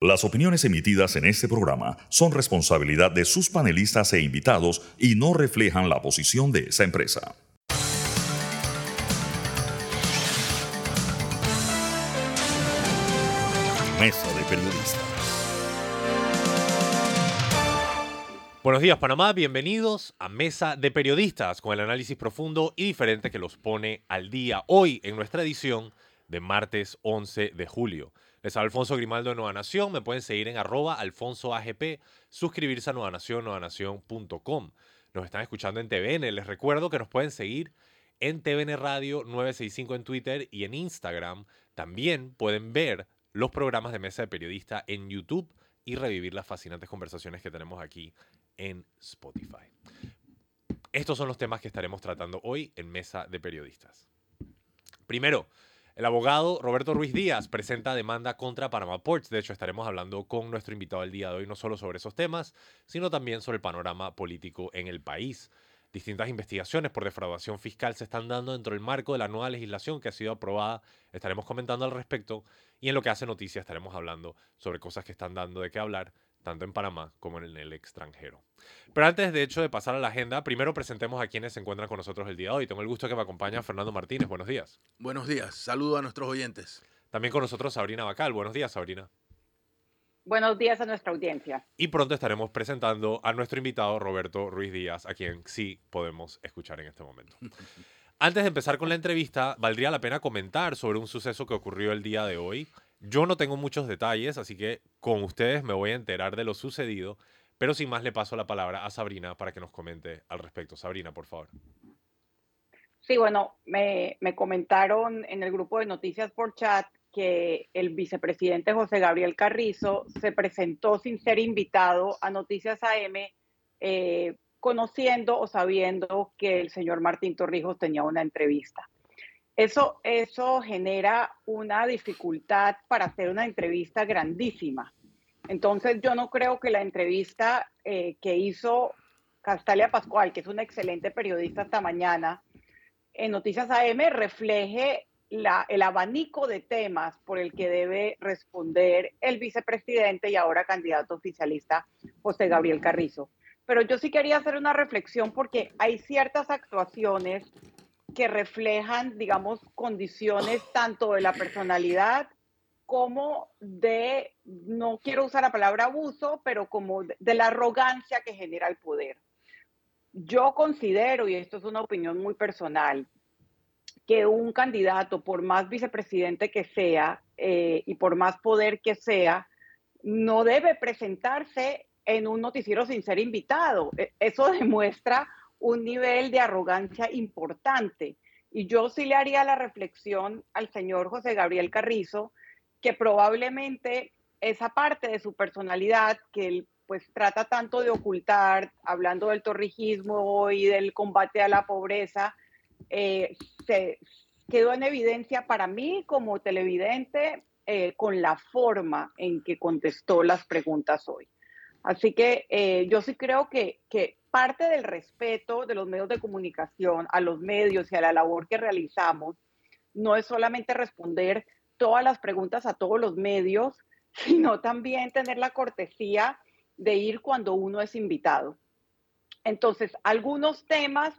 Las opiniones emitidas en este programa son responsabilidad de sus panelistas e invitados y no reflejan la posición de esa empresa. Mesa de Periodistas. Buenos días Panamá, bienvenidos a Mesa de Periodistas con el análisis profundo y diferente que los pone al día hoy en nuestra edición de martes 11 de julio. Les habla Alfonso Grimaldo de Nueva Nación. Me pueden seguir en arroba alfonsoagp, suscribirse a Nueva Nación, nuevanación.com. Nos están escuchando en TVN. Les recuerdo que nos pueden seguir en TVN Radio 965 en Twitter y en Instagram. También pueden ver los programas de Mesa de Periodista en YouTube y revivir las fascinantes conversaciones que tenemos aquí en Spotify. Estos son los temas que estaremos tratando hoy en Mesa de Periodistas. Primero, el abogado Roberto Ruiz Díaz presenta demanda contra Panama Ports. De hecho, estaremos hablando con nuestro invitado el día de hoy no solo sobre esos temas, sino también sobre el panorama político en el país. Distintas investigaciones por defraudación fiscal se están dando dentro del marco de la nueva legislación que ha sido aprobada. Estaremos comentando al respecto. Y en lo que hace noticia estaremos hablando sobre cosas que están dando de qué hablar tanto en Panamá como en el extranjero. Pero antes, de hecho, de pasar a la agenda, primero presentemos a quienes se encuentran con nosotros el día de hoy. Tengo el gusto que me acompaña Fernando Martínez. Buenos días. Buenos días. Saludo a nuestros oyentes. También con nosotros Sabrina Bacal. Buenos días, Sabrina. Buenos días a nuestra audiencia. Y pronto estaremos presentando a nuestro invitado Roberto Ruiz Díaz, a quien sí podemos escuchar en este momento. Antes de empezar con la entrevista, valdría la pena comentar sobre un suceso que ocurrió el día de hoy. Yo no tengo muchos detalles, así que con ustedes me voy a enterar de lo sucedido, pero sin más le paso la palabra a Sabrina para que nos comente al respecto. Sabrina, por favor. Sí, bueno, me, me comentaron en el grupo de noticias por chat que el vicepresidente José Gabriel Carrizo se presentó sin ser invitado a Noticias AM, eh, conociendo o sabiendo que el señor Martín Torrijos tenía una entrevista. Eso, eso genera una dificultad para hacer una entrevista grandísima. Entonces yo no creo que la entrevista eh, que hizo Castalia Pascual, que es una excelente periodista esta mañana, en Noticias AM refleje la, el abanico de temas por el que debe responder el vicepresidente y ahora candidato oficialista José Gabriel Carrizo. Pero yo sí quería hacer una reflexión porque hay ciertas actuaciones que reflejan, digamos, condiciones tanto de la personalidad como de, no quiero usar la palabra abuso, pero como de, la arrogancia que genera el poder. Yo considero, y esto es una opinión muy personal, que un candidato, por más vicepresidente que sea eh, y por más poder que sea, no debe presentarse en un noticiero sin ser invitado. E, eso demuestra un nivel de arrogancia importante. Y yo sí le haría la reflexión al señor José Gabriel Carrizo, que probablemente esa parte de su personalidad que él pues trata tanto de ocultar, hablando del torrijismo y del combate a la pobreza, eh, se quedó en evidencia para mí como televidente eh, con la forma en que contestó las preguntas hoy. Así que eh, yo sí creo que, que parte del respeto de los medios de comunicación a los medios y a la labor que realizamos no es solamente responder todas las preguntas a todos los medios, sino también tener la cortesía de ir cuando uno es invitado. Entonces, algunos temas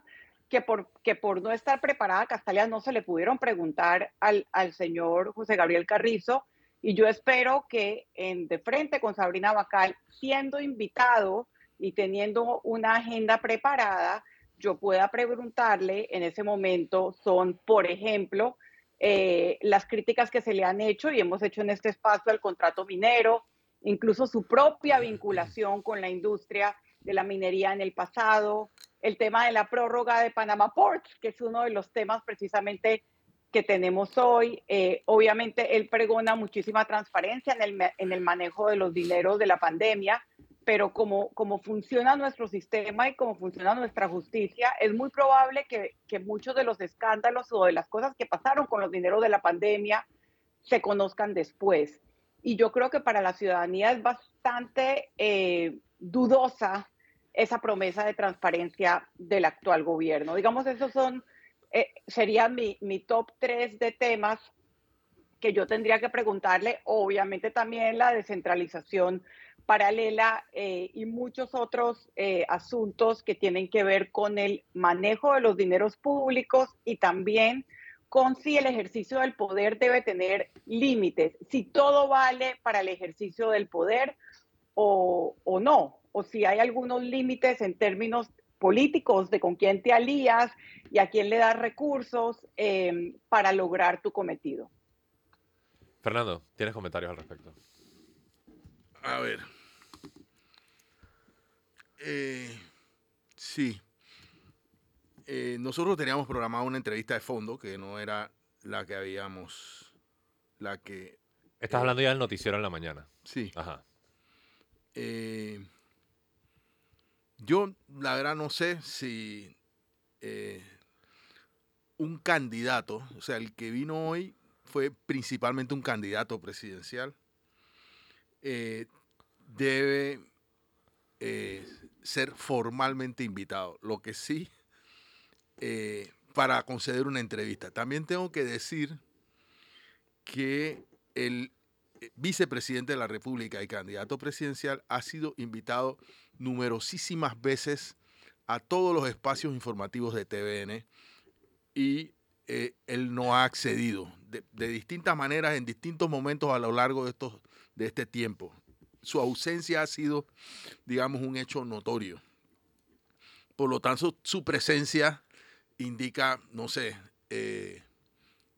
que por, que por no estar preparada Castalia no se le pudieron preguntar al, al señor José Gabriel Carrizo, y yo espero que en, de frente con Sabrina Bacal, siendo invitado, y teniendo una agenda preparada, yo pueda preguntarle en ese momento son, por ejemplo, eh, las críticas que se le han hecho y hemos hecho en este espacio al contrato minero, incluso su propia vinculación con la industria de la minería en el pasado, el tema de la prórroga de Panama Ports, que es uno de los temas precisamente que tenemos hoy. Eh, obviamente, él pregona muchísima transparencia en el, en el manejo de los dineros de la pandemia, pero como, como funciona nuestro sistema y como funciona nuestra justicia, es muy probable que, que, muchos de los escándalos o de las cosas que pasaron con los dineros de la pandemia se conozcan después. Y yo creo que para la ciudadanía es bastante eh, dudosa esa promesa de transparencia del actual gobierno. Digamos, esos son, eh, sería mi, mi top tres de temas que yo tendría que preguntarle, obviamente también la descentralización paralela eh, y muchos otros eh, asuntos que tienen que ver con el manejo de los dineros públicos y también con si el ejercicio del poder debe tener límites, si todo vale para el ejercicio del poder o, o no, o si hay algunos límites en términos políticos de con quién te alías y a quién le das recursos eh, para lograr tu cometido. Fernando, ¿tienes comentarios al respecto? A ver. Eh, sí. Eh, nosotros teníamos programado una entrevista de fondo que no era la que habíamos. La que. Estás eh, hablando ya del noticiero en la mañana. Sí. Ajá. Eh, yo, la verdad, no sé si un candidato, o sea, el que vino hoy fue principalmente un candidato presidencial, debe eh, ser formalmente invitado. Lo que sí, eh, para conceder una entrevista. También tengo que decir que el eh, vicepresidente de la República y candidato presidencial ha sido invitado numerosísimas veces a todos los espacios informativos de TVN y eh, él no ha accedido de, de distintas maneras en distintos momentos a lo largo de, estos, de este tiempo. Su ausencia ha sido, digamos, un hecho notorio. Por lo tanto, su presencia indica, no sé, eh,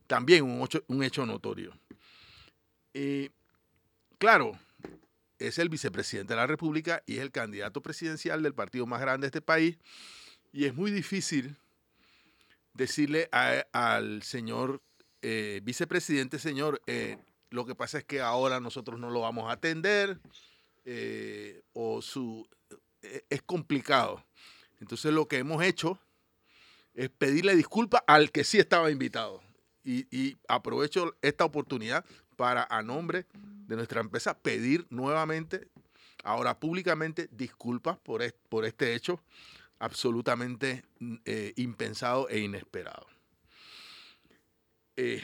también un hecho, notorio. Y claro, es el vicepresidente de la República y es el candidato presidencial del partido más grande de este país. Y es muy difícil decirle al señor eh, vicepresidente, señor, eh, lo que pasa es que ahora nosotros no lo vamos a atender eh, o su eh, es complicado. Entonces lo que hemos hecho es pedirle disculpas al que sí estaba invitado. Y, aprovecho esta oportunidad para, a nombre de nuestra empresa, pedir nuevamente, ahora públicamente, disculpas por, es- por este hecho absolutamente eh, impensado e inesperado. Eh,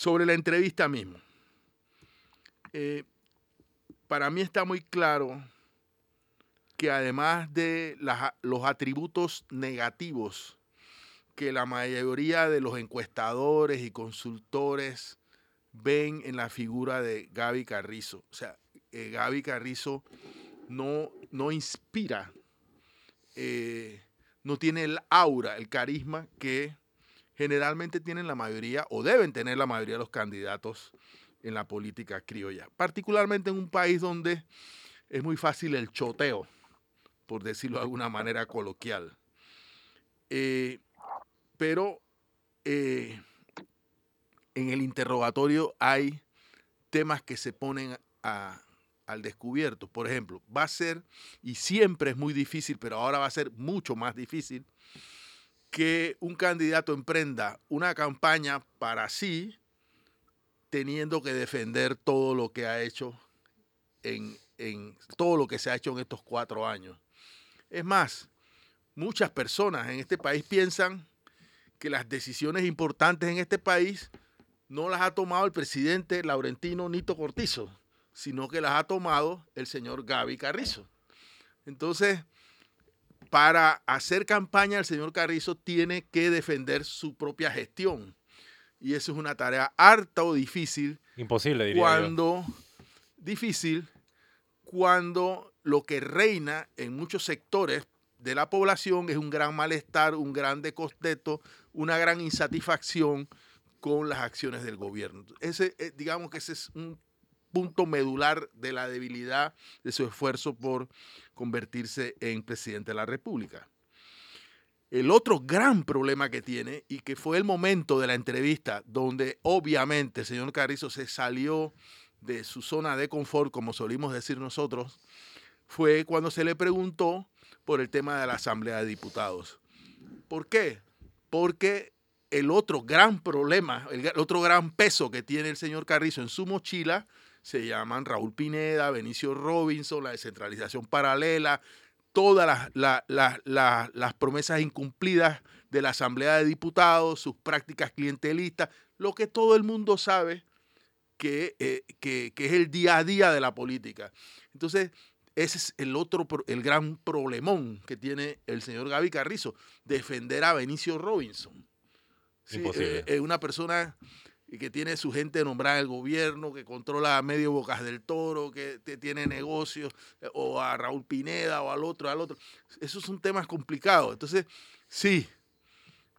sobre la entrevista mismo, eh, para mí está muy claro que además de los atributos negativos que la mayoría de los encuestadores y consultores ven en la figura de Gaby Carrizo. O sea, eh, Gaby Carrizo no, no inspira, eh, no tiene el aura, el carisma que generalmente tienen la mayoría o deben tener la mayoría de los candidatos en la política criolla, particularmente en un país donde es muy fácil el choteo, por decirlo de alguna manera coloquial. Eh, pero eh, en el interrogatorio hay temas que se ponen al descubierto. Por ejemplo, va a ser, y siempre es muy difícil, pero ahora va a ser mucho más difícil, que un candidato emprenda una campaña para sí, teniendo que defender todo lo que ha hecho en, en todo lo que se ha hecho en estos cuatro años. Es más, muchas personas en este país piensan que las decisiones importantes en este país no las ha tomado el presidente Laurentino Nito Cortizo, sino que las ha tomado el señor Gaby Carrizo. Entonces, para hacer campaña, el señor Carrizo tiene que defender su propia gestión. Y eso es una tarea harta o difícil Imposible, diría yo. cuando difícil cuando lo que reina en muchos sectores de la población es un gran malestar, un gran descontento, una gran insatisfacción con las acciones del gobierno. Ese, eh, digamos que ese es un punto medular de la debilidad de su esfuerzo por convertirse en presidente de la República. El otro gran problema que tiene, y que fue el momento de la entrevista donde obviamente el señor Carrizo se salió de su zona de confort, como solimos decir nosotros, fue cuando se le preguntó por el tema de la Asamblea de Diputados. ¿Por qué? Porque el otro gran problema, el otro gran peso que tiene el señor Carrizo en su mochila se llaman Raúl Pineda, Benicio Robinson, la descentralización paralela, todas las, la- la- la- las promesas incumplidas de la Asamblea de Diputados, sus prácticas clientelistas, lo que todo el mundo sabe que, eh, que, que es el día a día de la política. Entonces, ese es el otro, el gran problemón que tiene el señor Gaby Carrizo, defender a Benicio Robinson. Sí, eh, eh, una persona que tiene su gente nombrada en el gobierno, que controla medio Bocas del Toro, que tiene negocios, eh, o a Raúl Pineda, o al otro, al otro. Esos son temas complicados. Entonces, sí,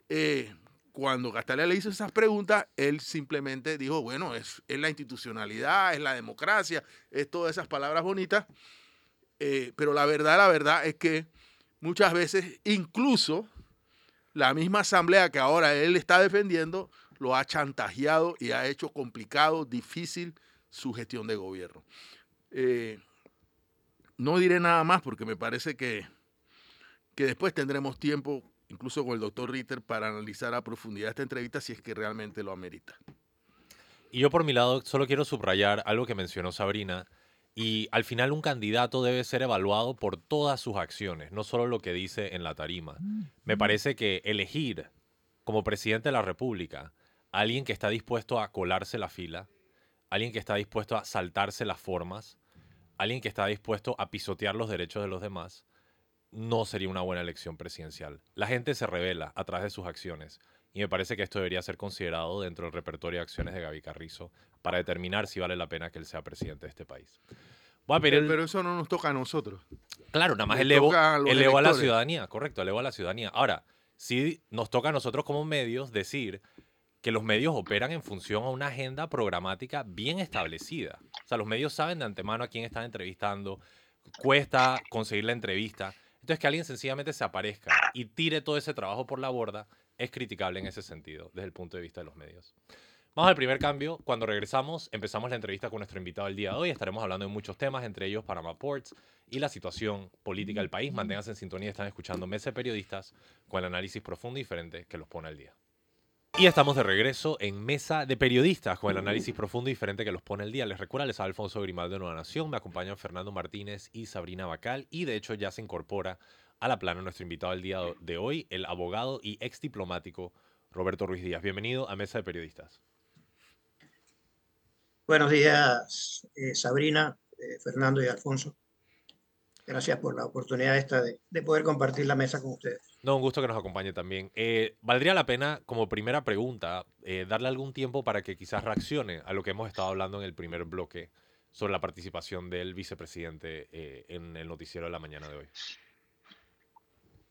eh, cuando Castalia le hizo esas preguntas, él simplemente dijo, bueno, es, es la institucionalidad, es la democracia, es todas esas palabras bonitas, eh, pero la verdad, la verdad es que muchas veces incluso la misma asamblea que ahora él está defendiendo lo ha chantajeado y ha hecho complicado, difícil su gestión de gobierno. Eh, no diré nada más porque me parece que, que después tendremos tiempo, incluso con el doctor Ritter, para analizar a profundidad esta entrevista si es que realmente lo amerita. Y yo por mi lado solo quiero subrayar algo que mencionó Sabrina. Y al final un candidato debe ser evaluado por todas sus acciones, no solo lo que dice en la tarima. Me parece que elegir como presidente de la República alguien que está dispuesto a colarse la fila, alguien que está dispuesto a saltarse las formas, alguien que está dispuesto a pisotear los derechos de los demás, no sería una buena elección presidencial. La gente se revela a través de sus acciones y me parece que esto debería ser considerado dentro del repertorio de acciones de Gaby Carrizo para determinar si vale la pena que él sea presidente de este país. Voy a pedir el- Pero eso no nos toca a nosotros. Claro, nada más le elevo, a los elevo a la ciudadanía, correcto, elevo a la ciudadanía. Ahora, sí nos toca a nosotros como medios decir que los medios operan en función a una agenda programática bien establecida. O sea, los medios saben de antemano a quién están entrevistando, cuesta conseguir la entrevista. Entonces, que alguien sencillamente se aparezca y tire todo ese trabajo por la borda es criticable en ese sentido, desde el punto de vista de los medios. Vamos al primer cambio. Cuando regresamos, empezamos la entrevista con nuestro invitado del día de hoy. Estaremos hablando de muchos temas, entre ellos Panama Ports y la situación política del país. Manténganse en sintonía, están escuchando Mesa de Periodistas con el análisis profundo y diferente que los pone al día. Y estamos de regreso en Mesa de Periodistas con el análisis profundo y diferente que los pone al día. Les recuerdo, les Alfonso Grimaldo de Nueva Nación, me acompañan Fernando Martínez y Sabrina Bacal y de hecho ya se incorpora a la plana nuestro invitado del día de hoy, el abogado y ex diplomático Roberto Ruiz Díaz. Bienvenido a Mesa de Periodistas. Buenos días, eh, Sabrina, eh, Fernando y Alfonso. Gracias por la oportunidad esta de, de poder compartir la mesa con ustedes. No, un gusto que nos acompañe también. Eh, ¿Valdría la pena, como primera pregunta, eh, darle algún tiempo para que quizás reaccione a lo que hemos estado hablando en el primer bloque sobre la participación del vicepresidente eh, en el noticiero de la mañana de hoy?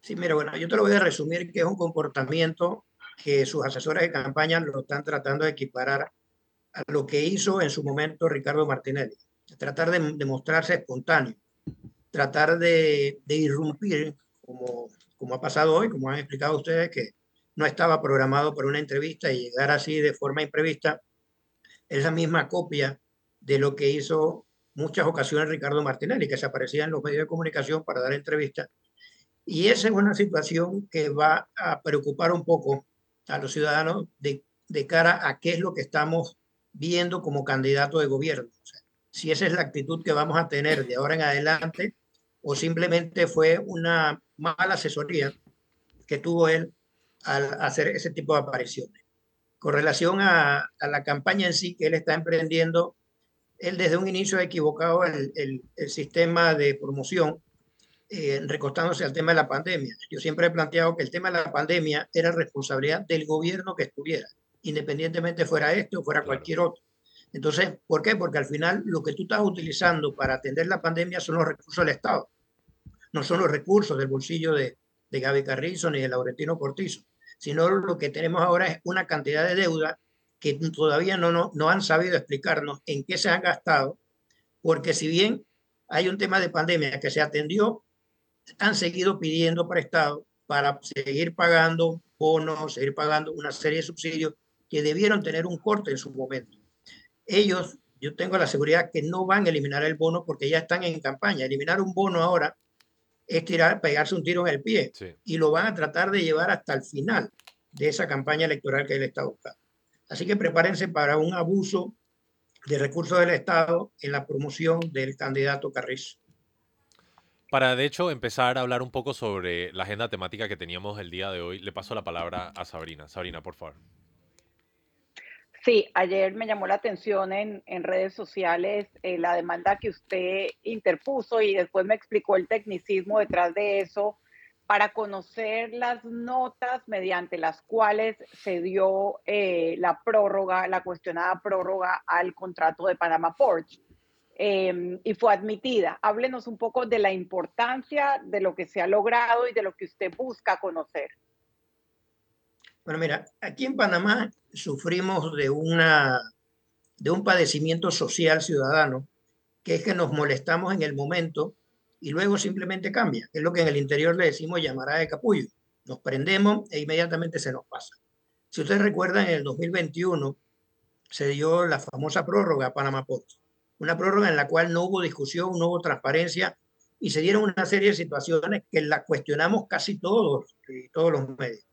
Sí, mira, bueno, yo te lo voy a resumir que es un comportamiento que sus asesores de campaña lo están tratando de equiparar a lo que hizo en su momento Ricardo Martinelli. Tratar de, de mostrarse espontáneo, tratar de, de irrumpir, como, como ha pasado hoy, como han explicado ustedes, que no estaba programado para una entrevista y llegar así de forma imprevista, es la misma copia de lo que hizo muchas ocasiones Ricardo Martinelli, que se aparecía en los medios de comunicación para dar entrevistas. Y esa es una situación que va a preocupar un poco a los ciudadanos de, de cara a qué es lo que estamos viendo como candidato de gobierno. O sea, si esa es la actitud que vamos a tener de ahora en adelante o simplemente fue una mala asesoría que tuvo él al hacer ese tipo de apariciones. Con relación a, a la campaña en sí que él está emprendiendo, él desde un inicio ha equivocado el, el, el sistema de promoción, eh, recostándose al tema de la pandemia. Yo siempre he planteado que el tema de la pandemia era responsabilidad del gobierno que estuviera, independientemente fuera este o fuera Claro. cualquier otro. Entonces, ¿por qué? Porque al final lo que tú estás utilizando para atender la pandemia son los recursos del Estado, no son los recursos del bolsillo de, de Gaby Carrizo ni de Laurentino Cortizo, sino lo que tenemos ahora es una cantidad de deuda que todavía no, no, no han sabido explicarnos en qué se han gastado, porque si bien hay un tema de pandemia que se atendió, han seguido pidiendo prestado para seguir pagando bonos, seguir pagando una serie de subsidios que debieron tener un corte en su momento. Ellos, yo tengo la seguridad que no van a eliminar el bono porque ya están en campaña. Eliminar un bono ahora es tirar, pegarse un tiro en el pie Sí. y lo van a tratar de llevar hasta el final de esa campaña electoral que él está buscando. Así que prepárense para un abuso de recursos del Estado en la promoción del candidato Carrizo. Para, de hecho, empezar a hablar un poco sobre la agenda temática que teníamos el día de hoy, le paso la palabra a Sabrina. Sabrina, por favor. Sí, ayer me llamó la atención en, en redes sociales eh, la demanda que usted interpuso y después me explicó el tecnicismo detrás de eso para conocer las notas mediante las cuales se dio eh, la prórroga, la cuestionada prórroga al contrato de Panama Ports. Em, y fue admitida. Háblenos un poco de la importancia de lo que se ha logrado y de lo que usted busca conocer. Bueno, mira, aquí en Panamá sufrimos de, una, de un padecimiento social ciudadano, que es que nos molestamos en el momento y luego simplemente cambia. Es lo que en el interior le decimos llamará de capullo. Nos prendemos e inmediatamente se nos pasa. Si ustedes recuerdan, en el 2021 se dio la famosa prórroga a Panamá Ports, una prórroga en la cual no hubo discusión, no hubo transparencia y se dieron una serie de situaciones que la cuestionamos casi todos, todos los medios.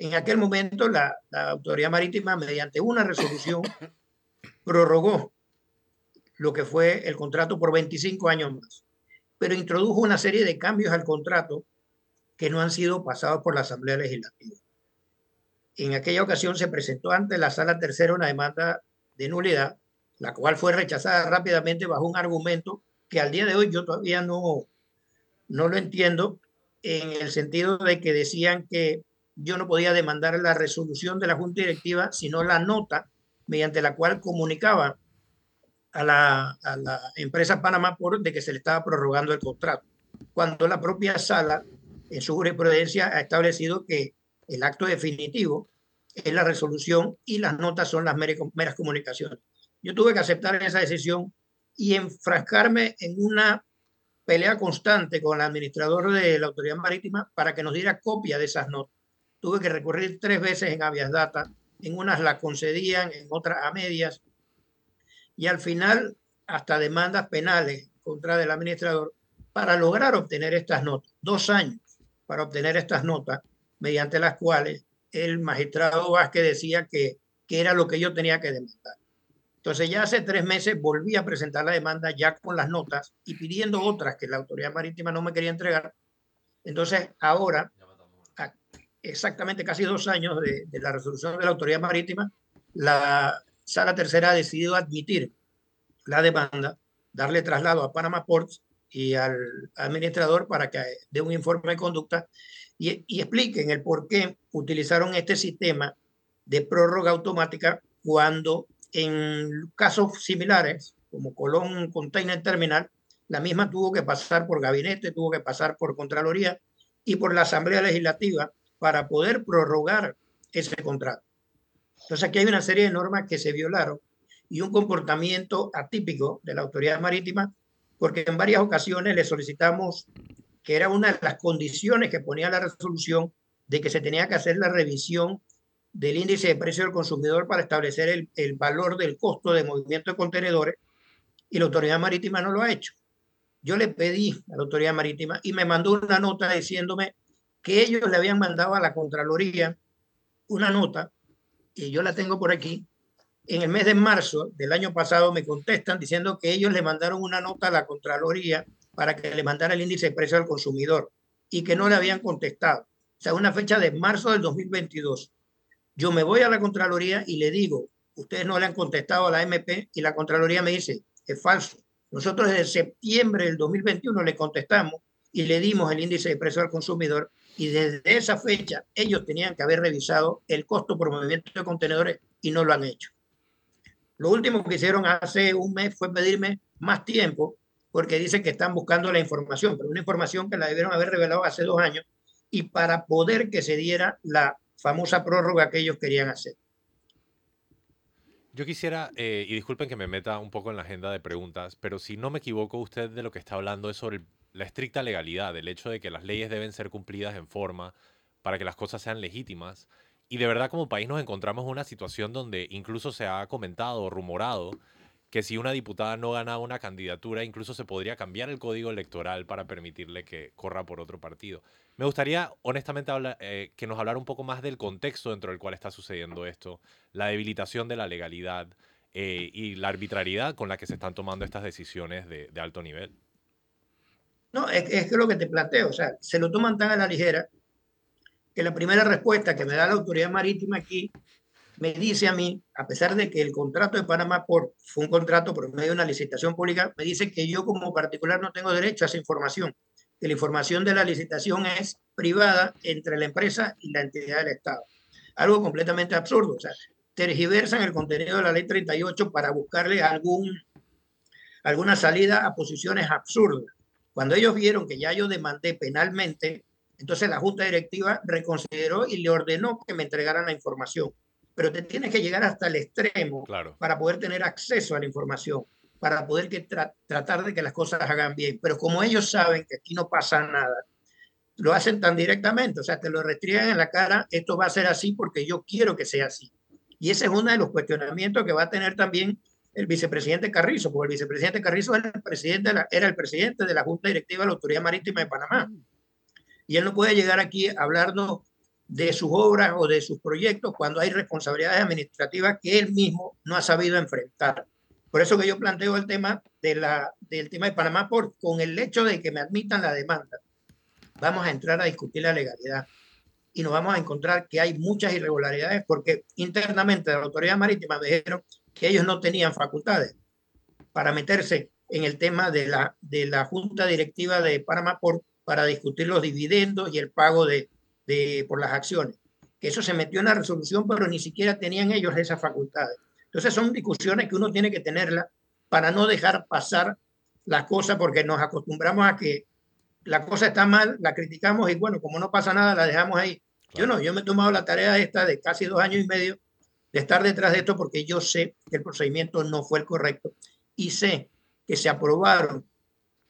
En aquel momento la, la Autoridad Marítima, mediante una resolución, prorrogó lo que fue el contrato por 25 años más pero introdujo una serie de cambios al contrato que no han sido pasados por la Asamblea Legislativa. En aquella ocasión se presentó ante la Sala Tercera una demanda de nulidad, la cual fue rechazada rápidamente bajo un argumento que al día de hoy yo todavía no, no lo entiendo, en el sentido de que decían que yo no podía demandar la resolución de la Junta Directiva, sino la nota mediante la cual comunicaba a la, a la empresa Panamá por de que se le estaba prorrogando el contrato, cuando la propia sala en su jurisprudencia ha establecido que el acto definitivo es la resolución y las notas son las meras comunicaciones. Yo tuve que aceptar esa decisión y enfrascarme en una pelea constante con el administrador de la Autoridad Marítima para que nos diera copia de esas notas. Tuve que recurrir tres veces en habeas data, en unas la concedían, en otras a medias, y al final hasta demandas penales contra el administrador para lograr obtener estas notas. Dos años para obtener estas notas, mediante las cuales el magistrado Vázquez decía que, que era lo que yo tenía que demandar. Entonces ya hace tres meses volví a presentar la demanda ya con las notas y pidiendo otras que la autoridad marítima no me quería entregar. Entonces ahora, exactamente casi dos años de, de la resolución de la autoridad marítima, la, Sala Tercera ha decidido admitir la demanda, darle traslado a Panama Ports y al administrador para que dé un informe de conducta y, y expliquen el por qué utilizaron este sistema de prórroga automática cuando en casos similares, como Colón Container Terminal, la misma tuvo que pasar por gabinete, tuvo que pasar por Contraloría y por la Asamblea Legislativa para poder prorrogar ese contrato. Entonces aquí hay una serie de normas que se violaron y un comportamiento atípico de la autoridad marítima, porque en varias ocasiones le solicitamos que era una de las condiciones que ponía la resolución de que se tenía que hacer la revisión del índice de precio del consumidor para establecer el, el valor del costo de movimiento de contenedores y la autoridad marítima no lo ha hecho. Yo le pedí a la autoridad marítima y me mandó una nota diciéndome que ellos le habían mandado a la Contraloría una nota y yo la tengo por aquí, en el mes de marzo del año pasado me contestan diciendo que ellos le mandaron una nota a la Contraloría para que le mandara el índice de precio al consumidor y que no le habían contestado. O sea, una fecha de marzo del 2022. Yo me voy a la Contraloría y le digo, ustedes no le han contestado a la MP y la Contraloría me dice, es falso. Nosotros desde septiembre del 2021 le contestamos y le dimos el índice de precio al consumidor y desde esa fecha ellos tenían que haber revisado el costo por movimiento de contenedores y no lo han hecho. Lo último que hicieron hace un mes fue pedirme más tiempo porque dicen que están buscando la información, pero una información que la debieron haber revelado hace dos años y para poder que se diera la famosa prórroga que ellos querían hacer. Yo quisiera, eh, y disculpen que me meta un poco en la agenda de preguntas, pero si no me equivoco, usted de lo que está hablando es sobre el la estricta legalidad, el hecho de que las leyes deben ser cumplidas en forma para que las cosas sean legítimas. Y de verdad como país nos encontramos en una situación donde incluso se ha comentado o rumorado que si una diputada no ganaba una candidatura, incluso se podría cambiar el código electoral para permitirle que corra por otro partido. Me gustaría, honestamente, eh, que nos hablara un poco más del contexto dentro del cual está sucediendo esto, la debilitación de la legalidad eh, y la arbitrariedad con la que se están tomando estas decisiones de alto nivel. No, es, es lo que te planteo, o sea, se lo toman tan a la ligera que la primera respuesta que me da la autoridad marítima aquí me dice a mí, a pesar de que el contrato de Panamá por, fue un contrato por medio de una licitación pública, me dice que yo como particular no tengo derecho a esa información, que la información de la licitación es privada entre la empresa y la entidad del Estado. Algo completamente absurdo. O sea, tergiversan el contenido de la ley 38 para buscarle algún, alguna salida a posiciones absurdas. Cuando ellos vieron que ya yo demandé penalmente, entonces la Junta Directiva reconsideró y le ordenó que me entregaran la información. Pero te tienes que llegar hasta el extremo para poder tener acceso a la información, para poder que tratar de que las cosas hagan bien. Pero como ellos saben que aquí no pasa nada, lo hacen tan directamente, o sea, te lo restringen en la cara, esto va a ser así porque yo quiero que sea así. Y ese es uno de los cuestionamientos que va a tener también el vicepresidente Carrizo, porque el vicepresidente Carrizo era el presidente de la, Junta Directiva de la Autoridad Marítima de Panamá. Y él no puede llegar aquí a hablarnos de sus obras o de sus proyectos cuando hay responsabilidades administrativas que él mismo no ha sabido enfrentar. Por eso que yo planteo el tema, de del tema de Panamá por, con el hecho de que me admitan la demanda vamos a entrar a discutir la legalidad y nos vamos a encontrar que hay muchas irregularidades porque internamente de la autoridad marítima me dijeron que ellos no tenían facultades para meterse en el tema de la, de la junta directiva de Panamá por, para discutir los dividendos y el pago de, de, por las acciones. Que eso se metió en la resolución, pero ni siquiera tenían ellos esas facultades. Entonces son discusiones que uno tiene que tenerlas para no dejar pasar las cosas porque nos acostumbramos a que la cosa está mal, la criticamos y bueno, como no pasa nada, la dejamos ahí. Yo no, yo me he tomado la tarea esta de casi dos años y medio de estar detrás de esto porque yo sé que el procedimiento no fue el correcto y sé que se aprobaron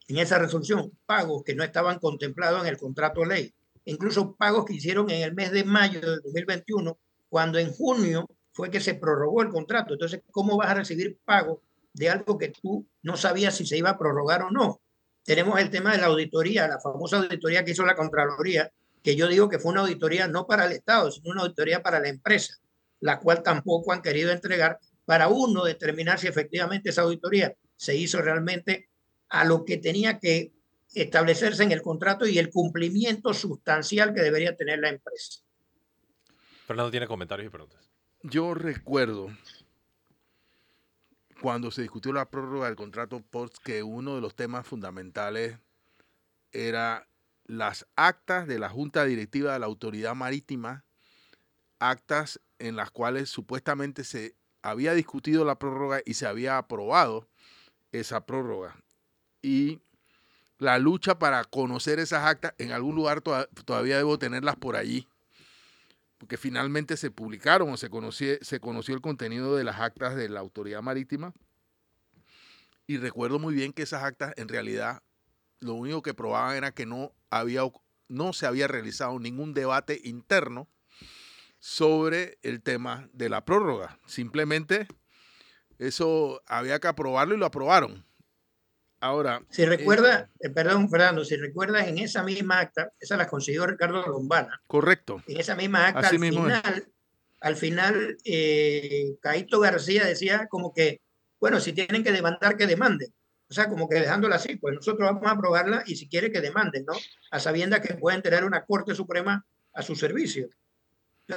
en esa resolución pagos que no estaban contemplados en el contrato ley, incluso pagos que hicieron en el mes de mayo de 2021, cuando en junio fue que se prorrogó el contrato. Entonces, ¿cómo vas a recibir pagos de algo que tú no sabías si se iba a prorrogar o no? tenemos el tema de la auditoría, la famosa auditoría que hizo la Contraloría, que yo digo que fue una auditoría no para el Estado, sino una auditoría para la empresa, la cual tampoco han querido entregar para uno determinar si efectivamente esa auditoría se hizo realmente a lo que tenía que establecerse en el contrato y el cumplimiento sustancial que debería tener la empresa. Fernando tiene comentarios y preguntas. Yo recuerdo cuando se discutió la prórroga del contrato PORT, que uno de los temas fundamentales era las actas de la Junta Directiva de la Autoridad Marítima, actas en las cuales supuestamente se había discutido la prórroga y se había aprobado esa prórroga. Y la lucha para conocer esas actas, en algún lugar todavía debo tenerlas por allí, porque finalmente se publicaron o se conoció, se conoció el contenido de las actas de la autoridad marítima. Y recuerdo muy bien que esas actas en realidad lo único que probaban era que no, había, no se había realizado ningún debate interno sobre el tema de la prórroga. Simplemente eso había que aprobarlo y lo aprobaron. Ahora. Si recuerda, eh, eh, perdón, Fernando, si recuerdas, en esa misma acta, esa la consiguió Ricardo Lombana. Correcto. En esa misma acta, al final, al final eh, Caito García decía como que, bueno, si tienen que demandar, que demanden. O sea, como que dejándola así, pues nosotros vamos a aprobarla y si quiere que demanden, ¿no? A sabiendas que pueden tener una Corte Suprema a su servicio.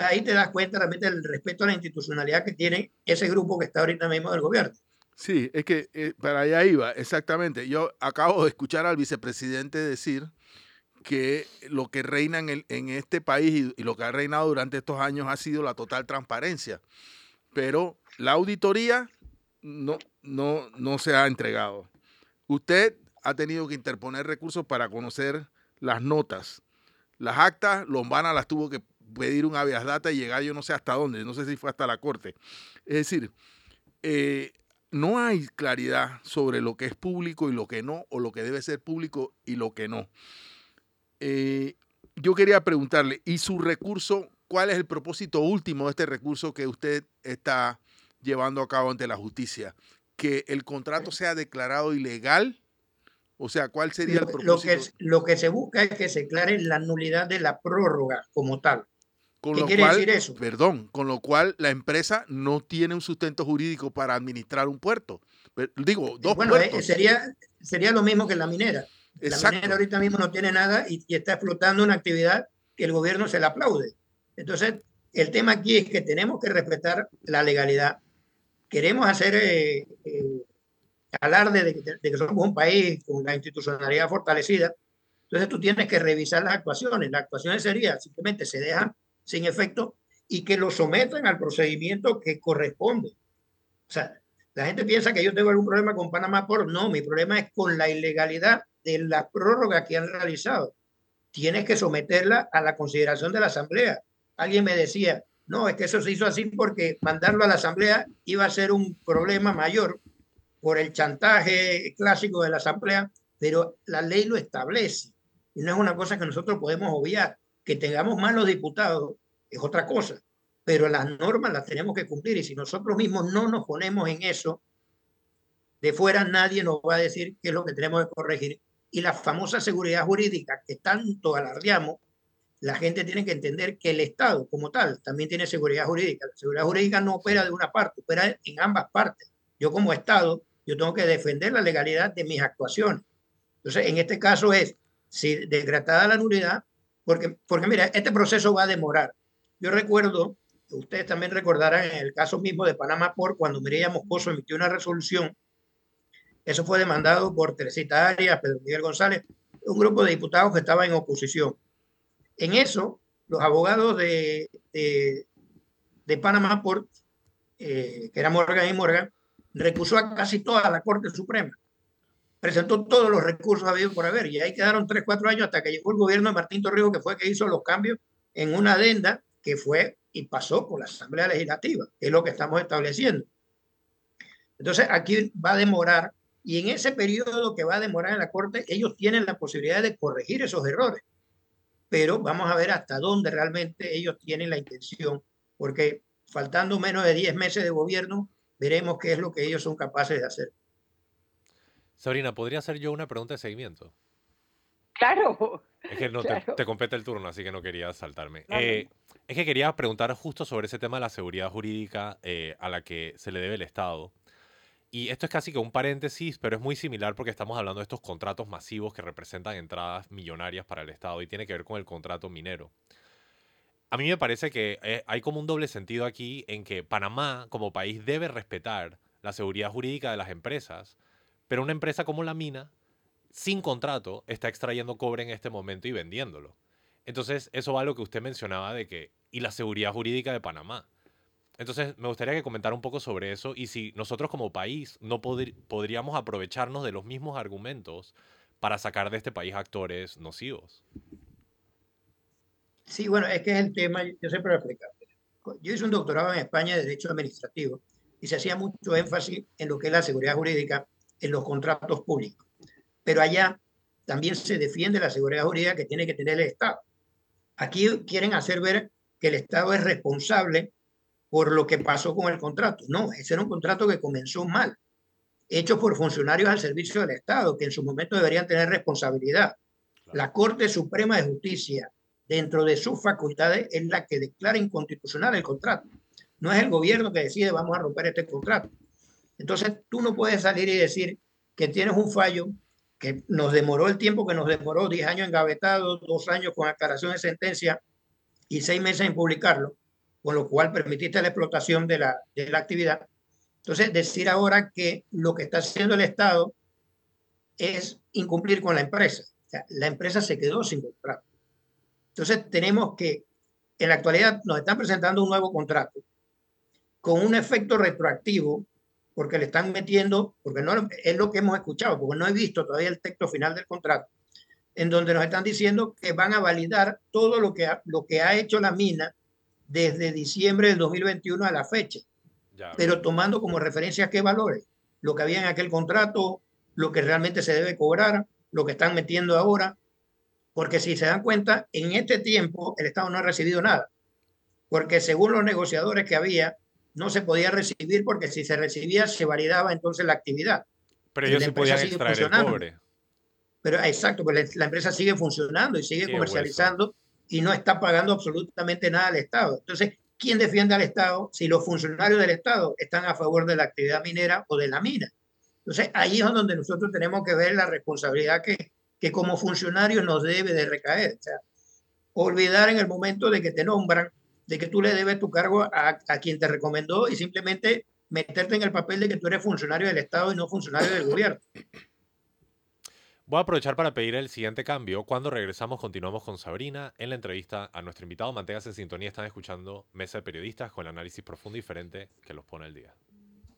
Ahí te das cuenta realmente del respeto a la institucionalidad que tiene ese grupo que está ahorita mismo del gobierno. Sí, es que eh, para allá iba, exactamente. Yo acabo de escuchar al vicepresidente decir que lo que reina en, en este país y, lo que ha reinado durante estos años ha sido la total transparencia. Pero la auditoría no, no, no se ha entregado. Usted ha tenido que interponer recursos para conocer las notas. Las actas, Lombana las tuvo que pedir un habeas data y llegar yo no sé hasta dónde, no sé si fue hasta la corte. Es decir, eh, no hay claridad sobre lo que es público y lo que no, o lo que debe ser público y lo que no. Eh, yo quería preguntarle, ¿y su recurso, cuál es el propósito último de este recurso que usted está llevando a cabo ante la justicia? ¿Que el contrato sea declarado ilegal? O sea, ¿cuál sería el propósito? Lo que, lo que se busca es que se declare la nulidad de la prórroga como tal. Con ¿Qué quiere decir eso? Perdón, con lo cual la empresa no tiene un sustento jurídico para administrar un puerto. Digo, dos bueno, eh, sería, sería lo mismo que la minera. La minera ahorita mismo no tiene nada y, está explotando una actividad que el gobierno se la aplaude. Entonces, el tema aquí es que tenemos que respetar la legalidad. Queremos hacer eh, eh, alarde de, de, que somos un país con la institucionalidad fortalecida. Entonces tú tienes que revisar las actuaciones. Las actuaciones serían simplemente se dejan sin efecto y que lo sometan al procedimiento que corresponde. O sea, la gente piensa que yo tengo algún problema con Panamá por no, mi problema es con la ilegalidad de la prórroga que han realizado. Tienes que someterla a la consideración de la Asamblea. Alguien me decía, no, es que eso se hizo así porque mandarlo a la Asamblea iba a ser un problema mayor por el chantaje clásico de la Asamblea, pero la ley lo establece. Y no es una cosa que nosotros podemos obviar. Que tengamos malos diputados es otra cosa, pero las normas las tenemos que cumplir y si nosotros mismos no nos ponemos en eso, de fuera nadie nos va a decir qué es lo que tenemos que corregir. Y la famosa seguridad jurídica que tanto alardeamos, la gente tiene que entender que el Estado como tal también tiene seguridad jurídica. La seguridad jurídica no opera de una parte, opera en ambas partes. Yo como Estado, yo tengo que defender la legalidad de mis actuaciones. Entonces, en este caso es, si desgratada la nulidad, porque, porque mira, este proceso va a demorar. Yo recuerdo, ustedes también recordarán en el caso mismo de Panamá por cuando Mireya Moscoso emitió una resolución, eso fue demandado por Teresita Arias, Pedro Miguel González, un grupo de diputados que estaba en oposición. En eso, los abogados de, de, Panamá por, eh, que era Morgan y Morgan, recusó a casi toda la Corte Suprema. Presentó todos los recursos habidos por haber y ahí quedaron tres, cuatro años hasta que llegó el gobierno de Martín Torrijos, que fue que hizo los cambios en una adenda que fue y pasó por la Asamblea Legislativa, que es lo que estamos estableciendo. Entonces, aquí va a demorar, y en ese periodo que va a demorar en la Corte, ellos tienen la posibilidad de corregir esos errores. Pero vamos a ver hasta dónde realmente ellos tienen la intención, porque faltando menos de 10 meses de gobierno, veremos qué es lo que ellos son capaces de hacer. Sabrina, ¿podría hacer yo una pregunta de seguimiento? Claro. Es que no claro. te, te, compete el turno, así que no quería saltarme. Eh, es que quería preguntar justo sobre ese tema de la seguridad jurídica eh, a la que se le debe el Estado. Y esto es casi que un paréntesis, pero es muy similar porque estamos hablando de estos contratos masivos que representan entradas millonarias para el Estado y tiene que ver con el contrato minero. A mí me parece que eh, hay como un doble sentido aquí en que Panamá como país debe respetar la seguridad jurídica de las empresas, pero una empresa como la mina, sin contrato, está extrayendo cobre en este momento y vendiéndolo. Entonces, eso va a lo que usted mencionaba de que, y la seguridad jurídica de Panamá. Entonces, me gustaría que comentara un poco sobre eso y si nosotros como país no podr- podríamos aprovecharnos de los mismos argumentos para sacar de este país actores nocivos. Sí, bueno, es que es el tema, yo siempre lo he explicado. Yo hice un doctorado en España de Derecho Administrativo y se hacía mucho énfasis en lo que es la seguridad jurídica en los contratos públicos. Pero allá también se defiende la seguridad jurídica que tiene que tener el Estado. Aquí quieren hacer ver que el Estado es responsable por lo que pasó con el contrato. No, ese era un contrato que comenzó mal, hecho por funcionarios al servicio del Estado, que en su momento deberían tener responsabilidad. La Corte Suprema de Justicia, dentro de sus facultades, es la que declara inconstitucional el contrato. No es el gobierno que decide vamos a romper este contrato. Entonces, tú no puedes salir y decir que tienes un fallo que nos demoró el tiempo que nos demoró, 10 años engavetado, dos años con aclaración de sentencia y seis meses en publicarlo, con lo cual permitiste la explotación de la, de la actividad. Entonces, decir ahora que lo que está haciendo el Estado es incumplir con la empresa. O sea, la empresa se quedó sin contrato. Entonces, tenemos que, en la actualidad, nos están presentando un nuevo contrato con un efecto retroactivo, porque le están metiendo, porque no es lo que hemos escuchado, porque no he visto todavía el texto final del contrato, en donde nos están diciendo que van a validar todo lo que ha, lo que ha hecho la mina desde diciembre del 2021 a la fecha, Ya, pero tomando como referencia qué valores, lo que había en aquel contrato, lo que realmente se debe cobrar, lo que están metiendo ahora, porque si se dan cuenta, en este tiempo el Estado no ha recibido nada, porque según los negociadores que había, no se podía recibir porque si se recibía se validaba entonces la actividad. pero ellos empresa podían extraer el cobre. Pero exacto, pues la, la empresa sigue funcionando y sigue Qué comercializando y no está pagando absolutamente nada al Estado. Entonces, ¿quién defiende al Estado si los funcionarios del Estado están a favor de la actividad minera o de la mina? Entonces, ahí es donde nosotros tenemos que ver la responsabilidad que, que como funcionarios nos debe de recaer. O sea, olvidar en el momento de que te nombran de que tú le debes tu cargo a, quien te recomendó y simplemente meterte en el papel de que tú eres funcionario del Estado y no funcionario del gobierno. Voy a aprovechar para pedir el siguiente cambio. Cuando regresamos, continuamos con Sabrina en la entrevista a nuestro invitado. Manténgase en sintonía. Están escuchando Mesa de Periodistas con el análisis profundo y diferente que los pone al día.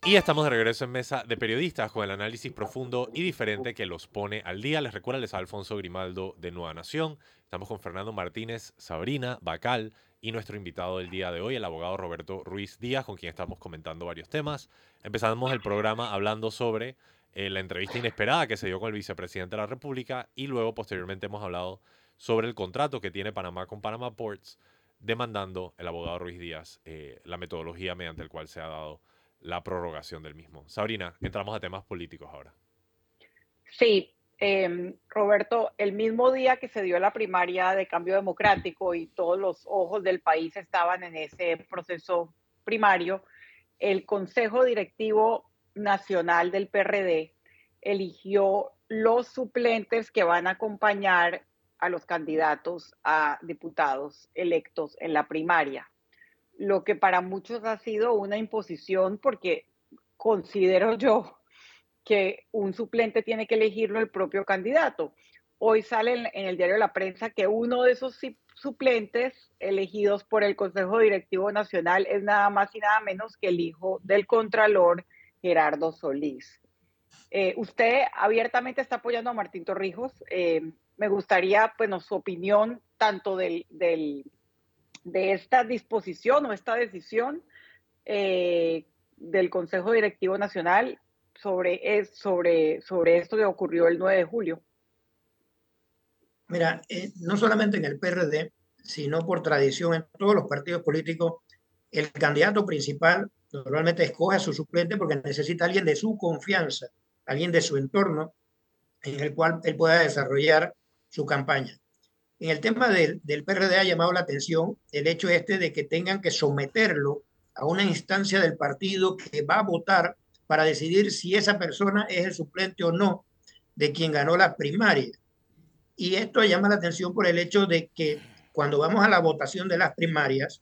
Y estamos de regreso en Mesa de Periodistas con el análisis profundo y diferente que los pone al día. Les recuerda, les Alfonso Grimaldo de Nueva Nación. Estamos con Fernando Martínez, Sabrina, Bacal y nuestro invitado del día de hoy, el abogado Roberto Ruiz Díaz, con quien estamos comentando varios temas. Empezamos el programa hablando sobre eh, la entrevista inesperada que se dio con el vicepresidente de la República y luego posteriormente hemos hablado sobre el contrato que tiene Panamá con Panama Ports, demandando el abogado Ruiz Díaz eh, la metodología mediante el cual se ha dado la prorrogación del mismo. Sabrina, entramos a temas políticos ahora. Sí, em, Roberto, el mismo día que se dio la primaria de cambio democrático y todos los ojos del país estaban en ese proceso primario, el Consejo Directivo nacional del PRD eligió los suplentes que van a acompañar a los candidatos a diputados electos en la primaria, lo que para muchos ha sido una imposición porque considero yo que un suplente tiene que elegirlo el propio candidato. Hoy sale en, el diario La Prensa que uno de esos suplentes elegidos por el Consejo Directivo Nacional es nada más y nada menos que el hijo del Contralor Gerardo Solís. Eh, usted abiertamente está apoyando a Martín Torrijos. Eh, me gustaría, bueno, su opinión tanto del, de esta disposición o esta decisión eh, del Consejo Directivo Nacional sobre, sobre, sobre esto que ocurrió el 9 de julio. Mira, no solamente en el PRD, sino por tradición en todos los partidos políticos, el candidato principal normalmente escoge a su suplente porque necesita alguien de su confianza, alguien de su entorno en el cual él pueda desarrollar su campaña. En el tema del, del PRD ha llamado la atención el hecho este de que tengan que someterlo a una instancia del partido que va a votar para decidir si esa persona es el suplente o no de quien ganó la primaria. Y esto llama la atención por el hecho de que cuando vamos a la votación de las primarias,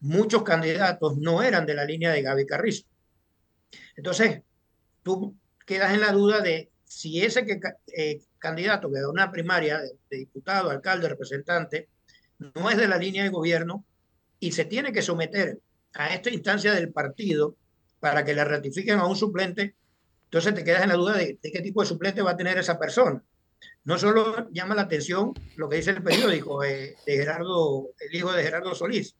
muchos candidatos no eran de la línea de Gaby Carrizo. Entonces, tú quedas en la duda de si ese que, eh, candidato que da una primaria de, diputado, alcalde, representante, no es de la línea de gobierno y se tiene que someter a esta instancia del partido para que le ratifiquen a un suplente, entonces te quedas en la duda de, qué tipo de suplente va a tener esa persona. No solo llama la atención lo que dice el periódico eh, de Gerardo, el hijo de Gerardo Solís,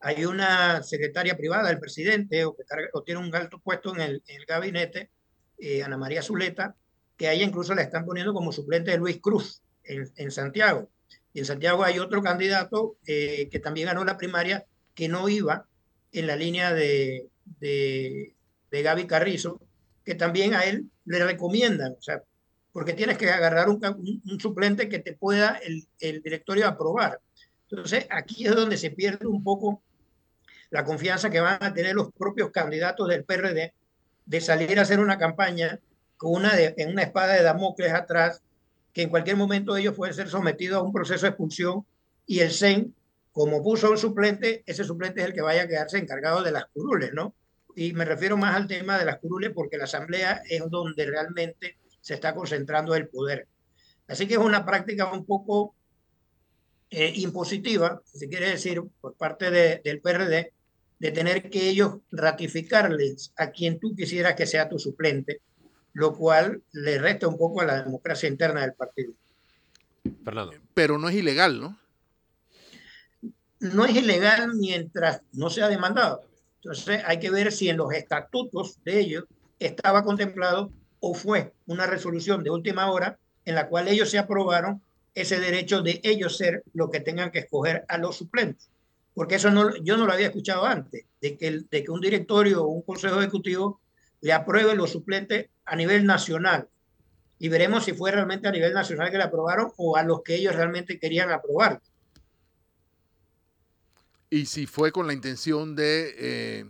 hay una secretaria privada del presidente o tiene un alto puesto en el, gabinete, eh, Ana María Zuleta, que a ella incluso la están poniendo como suplente de Luis Cruz en, Santiago. Y en Santiago hay otro candidato eh, que también ganó la primaria que no iba en la línea de, de, de Gaby Carrizo, que también a él le recomiendan, o sea, porque tienes que agarrar un, suplente que te pueda el, el directorio aprobar. Entonces, aquí es donde se pierde un poco la confianza que van a tener los propios candidatos del PRD de salir a hacer una campaña con una en una espada de Damocles atrás, que en cualquier momento ellos pueden ser sometidos a un proceso de expulsión y el CEN, como puso un suplente, ese suplente es el que vaya a quedarse encargado de las curules, ¿no? Y me refiero más al tema de las curules porque la Asamblea es donde realmente se está concentrando el poder. Así que es una práctica un poco eh, impositiva, si se quiere decir, por parte de, del PRD, de tener que ellos ratificarles a quien tú quisieras que sea tu suplente, lo cual le resta un poco a la democracia interna del partido. Fernando. Pero no es ilegal, ¿no? No es ilegal mientras no sea demandado. Entonces hay que ver si en los estatutos de ellos estaba contemplado o fue una resolución de última hora en la cual ellos se aprobaron ese derecho de ellos ser lo que tengan que escoger a los suplentes porque eso no, yo no lo había escuchado antes, de que, de que un directorio o un consejo ejecutivo le apruebe los suplentes a nivel nacional. Y veremos si fue realmente a nivel nacional que le aprobaron o a los que ellos realmente querían aprobar. Y si fue con la intención de, eh,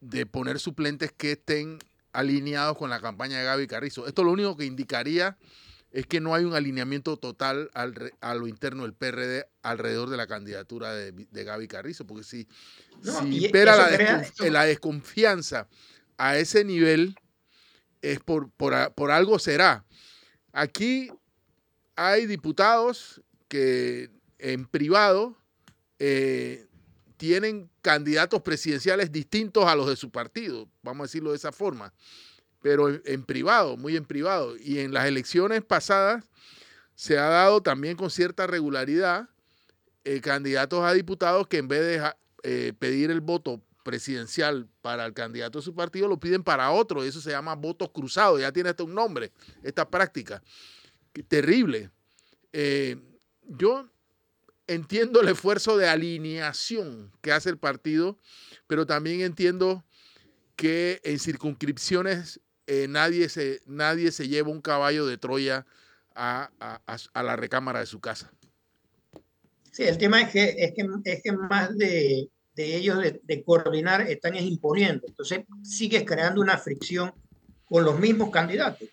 de poner suplentes que estén alineados con la campaña de Gaby Carrizo. Esto lo único que indicaría es que no hay un alineamiento total al a lo interno del PRD alrededor de la candidatura de, de Gaby Carrizo, porque si, si impera la, la, desconfianza a ese nivel, es por, por, por algo será. Aquí hay diputados que en privado eh, tienen candidatos presidenciales distintos a los de su partido, vamos a decirlo de esa forma, pero en, privado, muy en privado. Y en las elecciones pasadas se ha dado también con cierta regularidad eh, candidatos a diputados que en vez de eh, pedir el voto presidencial para el candidato de su partido, lo piden para otro. Eso se llama voto cruzado. Ya tiene hasta un nombre, esta práctica. Terrible. Yo entiendo el esfuerzo de alineación que hace el partido, pero también entiendo que en circunscripciones eh, nadie, se, nadie se lleva un caballo de Troya a, la recámara de su casa. Sí, el tema es que, es que, es que más de, ellos de, coordinar están imponiendo. Entonces sigues creando una fricción con los mismos candidatos,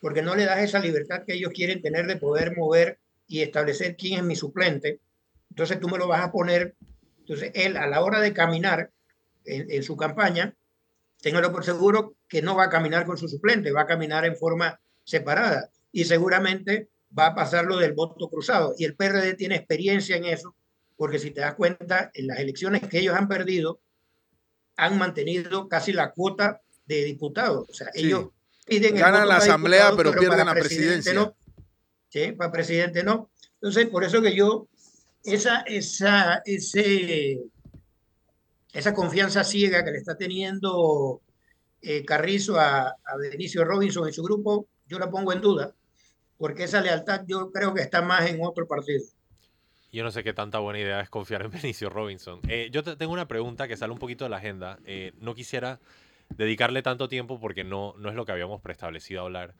porque no le das esa libertad que ellos quieren tener de poder mover y establecer quién es mi suplente entonces tú me lo vas a poner. Entonces él a la hora de caminar en, su campaña, téngalo por seguro que no va a caminar con su suplente, va a caminar en forma separada y seguramente va a pasar lo del voto cruzado. Y el PRD tiene experiencia en eso, porque si te das cuenta, en las elecciones que ellos han perdido, han mantenido casi la cuota de diputados. O sea, ellos piden... Ganan la asamblea, pero, pierden la presidencia. No. Sí, para presidente no. Entonces, por eso que yo esa, esa, ese, esa confianza ciega que le está teniendo eh, Carrizo a, a, Benicio Robinson y su grupo, yo la pongo en duda, porque esa lealtad yo creo que está más en otro partido. Yo no sé qué tanta buena idea es confiar en Benicio Robinson. Eh, yo tengo una pregunta que sale un poquito de la agenda. Eh, no quisiera dedicarle tanto tiempo porque no, no es lo que habíamos preestablecido a hablar.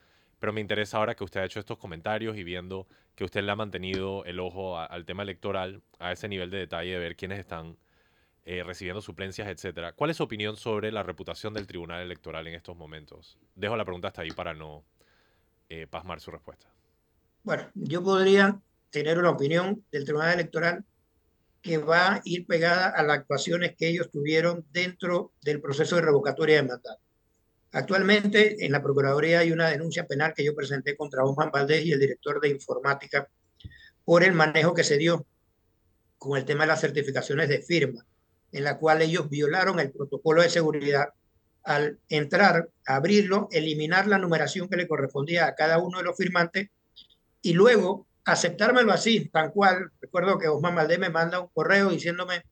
Pero me interesa ahora que usted ha hecho estos comentarios y viendo que usted le ha mantenido el ojo al tema electoral, a ese nivel de detalle de ver quiénes están eh, recibiendo suplencias, etcétera. ¿Cuál es su opinión sobre la reputación del Tribunal Electoral en estos momentos? Dejo la pregunta hasta ahí para no eh, pasmar su respuesta. Bueno, yo podría tener una opinión del Tribunal Electoral que va a ir pegada a las actuaciones que ellos tuvieron dentro del proceso de revocatoria de mandato. Actualmente en la Procuraduría hay una denuncia penal que yo presenté contra Osman Valdés y el director de informática por el manejo que se dio con el tema de las certificaciones de firma, en la cual ellos violaron el protocolo de seguridad al entrar, abrirlo, eliminar la numeración que le correspondía a cada uno de los firmantes y luego aceptármelo así, tan cual. Recuerdo que Osman Valdés me manda un correo diciéndome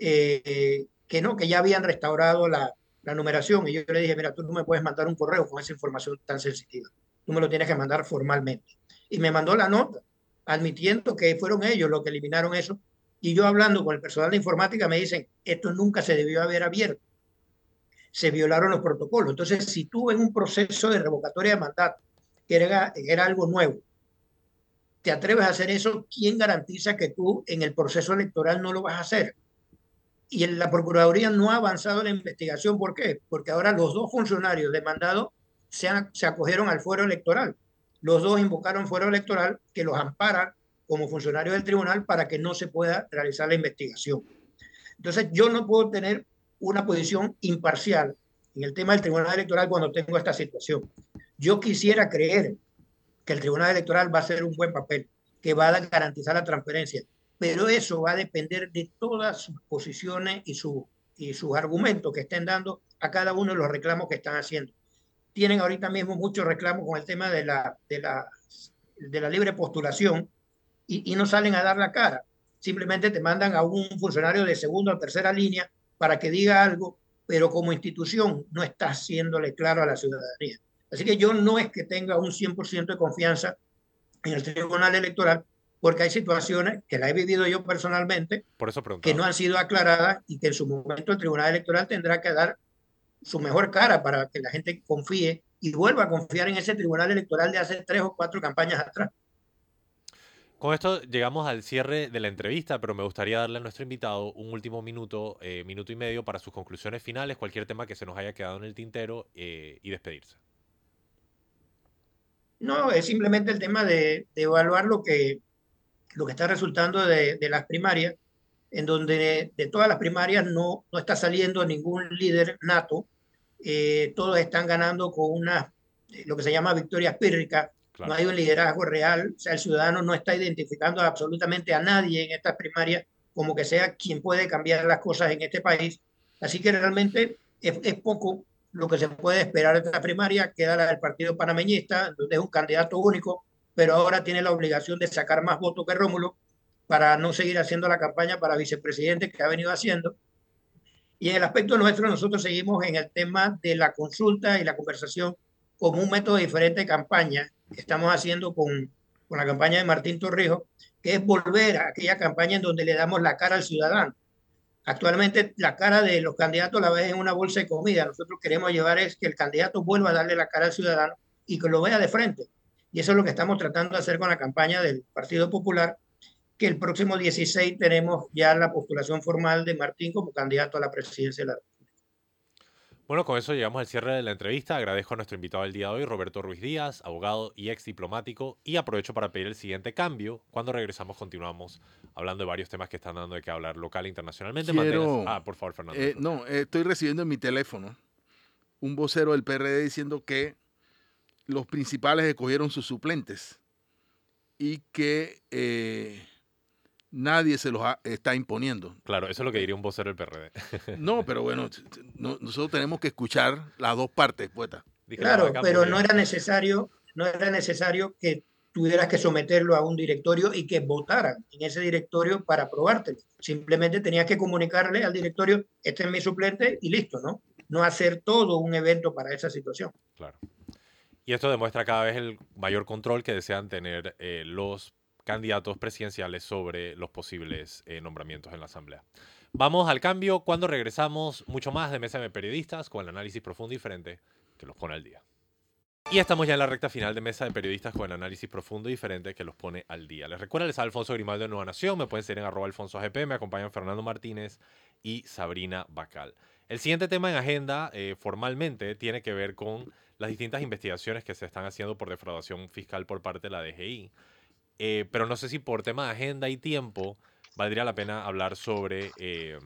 eh, que no, que ya habían restaurado la, la numeración. Y yo le dije, mira, tú no me puedes mandar un correo con esa información tan sensitiva. Tú me lo tienes que mandar formalmente. Y me mandó la nota, admitiendo que fueron ellos los que eliminaron eso. Y yo hablando con el personal de informática me dicen, esto nunca se debió haber abierto. Se violaron los protocolos. Entonces, si tú en un proceso de revocatoria de mandato, que era, era algo nuevo, te atreves a hacer eso, ¿quién garantiza que tú en el proceso electoral no lo vas a hacer? Y la Procuraduría no ha avanzado en la investigación. ¿Por qué? Porque ahora los dos funcionarios demandados se, se acogieron al fuero electoral. Los dos invocaron fuero electoral que los ampara como funcionarios del tribunal para que no se pueda realizar la investigación. Entonces, yo no puedo tener una posición imparcial en el tema del tribunal electoral cuando tengo esta situación. Yo quisiera creer que el tribunal electoral va a hacer un buen papel, que va a garantizar la transparencia, pero eso va a depender de todas sus posiciones y, su, y sus argumentos que estén dando a cada uno de los reclamos que están haciendo. Tienen ahorita mismo muchos reclamos con el tema de la, de la, de la libre postulación y, no salen a dar la cara. Simplemente te mandan a un funcionario de segunda o tercera línea para que diga algo, pero como institución no está haciéndole claro a la ciudadanía. Así que yo no es que tenga un 100% de confianza en el Tribunal Electoral, porque hay situaciones que la he vivido yo personalmente, que no han sido aclaradas y que en su momento el Tribunal Electoral tendrá que dar su mejor cara para que la gente confíe y vuelva a confiar en ese Tribunal Electoral de hace tres o cuatro campañas atrás. Con esto llegamos al cierre de la entrevista, pero me gustaría darle a nuestro invitado un último minuto, eh, minuto y medio para sus conclusiones finales, cualquier tema que se nos haya quedado en el tintero eh, y despedirse. No, es simplemente el tema de, de evaluar lo que, lo que está resultando de, de, las primarias, en donde de todas las primarias no, no está saliendo ningún líder nato, eh, todos están ganando con una, lo que se llama victoria pírrica, claro. no hay un liderazgo real, o sea, el ciudadano no está identificando absolutamente a nadie en estas primarias como que sea quien puede cambiar las cosas en este país. Así que realmente es, es poco lo que se puede esperar de esta primaria, queda la del Partido Panameñista, donde es un candidato único, pero ahora tiene la obligación de sacar más votos que Rómulo para no seguir haciendo la campaña para vicepresidente que ha venido haciendo. Y en el aspecto nuestro, nosotros seguimos en el tema de la consulta y la conversación como un método diferente de campaña que estamos haciendo con, con la campaña de Martín Torrijos, que es volver a aquella campaña en donde le damos la cara al ciudadano. Actualmente la cara de los candidatos la ves en una bolsa de comida. Nosotros queremos llevar es que el candidato vuelva a darle la cara al ciudadano y que lo vea de frente. Y eso es lo que estamos tratando de hacer con la campaña del Partido Popular, que el próximo 16 tenemos ya la postulación formal de Martín como candidato a la presidencia de la República. Bueno, con eso llegamos al cierre de la entrevista. Agradezco a nuestro invitado del día de hoy, Roberto Ruiz Díaz, abogado y ex diplomático. Y aprovecho para pedir el siguiente cambio. Cuando regresamos, continuamos hablando de varios temas que están dando de qué hablar local e internacionalmente. Quiero, ah, por favor, Fernando. Eh, no, eh, estoy recibiendo en mi teléfono un vocero del PRD diciendo que los principales escogieron sus suplentes y que eh, nadie se los ha, está imponiendo. Claro, eso es lo que diría un vocero del PRD. No, pero bueno, no, nosotros tenemos que escuchar las dos partes, poeta. Claro, pero no era necesario, no era necesario que tuvieras que someterlo a un directorio y que votaran en ese directorio para aprobártelo. Simplemente tenías que comunicarle al directorio, este es mi suplente y listo, ¿no? No hacer todo un evento para esa situación. Claro. Y esto demuestra cada vez el mayor control que desean tener eh, los candidatos presidenciales sobre los posibles eh, nombramientos en la Asamblea. Vamos al cambio cuando regresamos mucho más de Mesa de Periodistas con el análisis profundo y diferente que los pone al día. Y estamos ya en la recta final de Mesa de Periodistas con el análisis profundo y diferente que los pone al día. Les recuerdo, les Alfonso Grimaldo de Nueva Nación, me pueden seguir en arroba alfonso GP, me acompañan Fernando Martínez y Sabrina Bacal. El siguiente tema en agenda eh, formalmente tiene que ver con las distintas investigaciones que se están haciendo por defraudación fiscal por parte de la DGI. Eh, pero no sé si por tema de agenda y tiempo valdría la pena hablar sobre eh,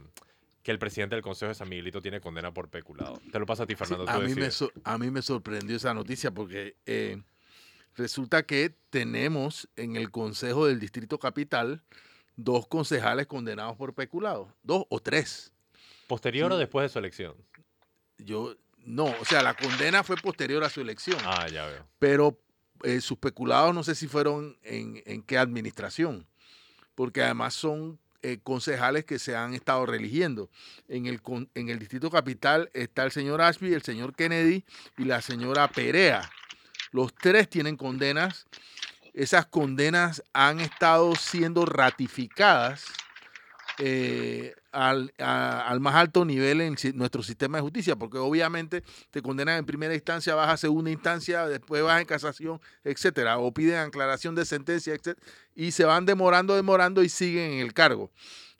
que el presidente del Consejo de San Miguelito tiene condena por peculado. Te lo paso a ti, Fernando. Sí, a, mí me so, a, mí me sorprendió esa noticia porque eh, resulta que tenemos en el Consejo del Distrito Capital dos concejales condenados por peculado, dos o tres. ¿Posterior sí. o después de su elección? Yo, no, o sea, la condena fue posterior a su elección. Ah, ya veo. Pero eh, sus peculados no sé si fueron en, en, qué administración, porque además son eh, concejales que se han estado religiendo. En el, en el Distrito Capital está el señor Ashby, el señor Kennedy y la señora Perea. Los tres tienen condenas. Esas condenas han estado siendo ratificadas eh, al, al, más alto nivel en nuestro sistema de justicia, porque obviamente te condenan en primera instancia, vas a segunda instancia, después vas en casación, etcétera, o piden aclaración de sentencia, etcétera, y se van demorando, demorando y siguen en el cargo.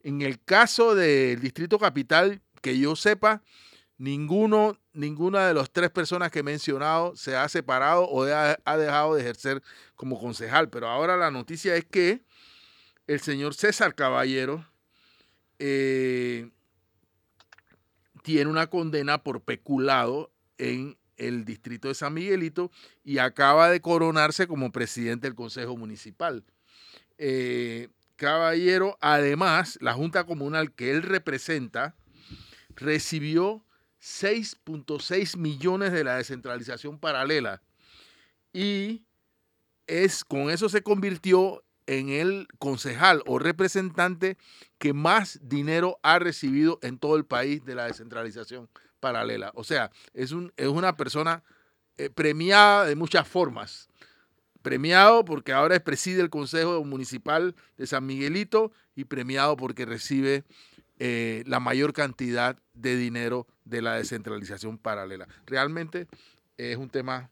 En el caso del Distrito Capital, que yo sepa, ninguno, ninguna de las tres personas que he mencionado se ha separado o ha dejado de ejercer como concejal, pero ahora la noticia es que el señor César Caballero, eh, tiene una condena por peculado en el distrito de San Miguelito y acaba de coronarse como presidente del Consejo Municipal. Eh, caballero, además, la Junta Comunal que él representa recibió 6.6 millones de la descentralización paralela y es, con eso se convirtió en el concejal o representante que más dinero ha recibido en todo el país de la descentralización paralela. O sea, es, un, es una persona eh, premiada de muchas formas. Premiado porque ahora es preside el Consejo Municipal de San Miguelito y premiado porque recibe eh, la mayor cantidad de dinero de la descentralización paralela. Realmente es un tema,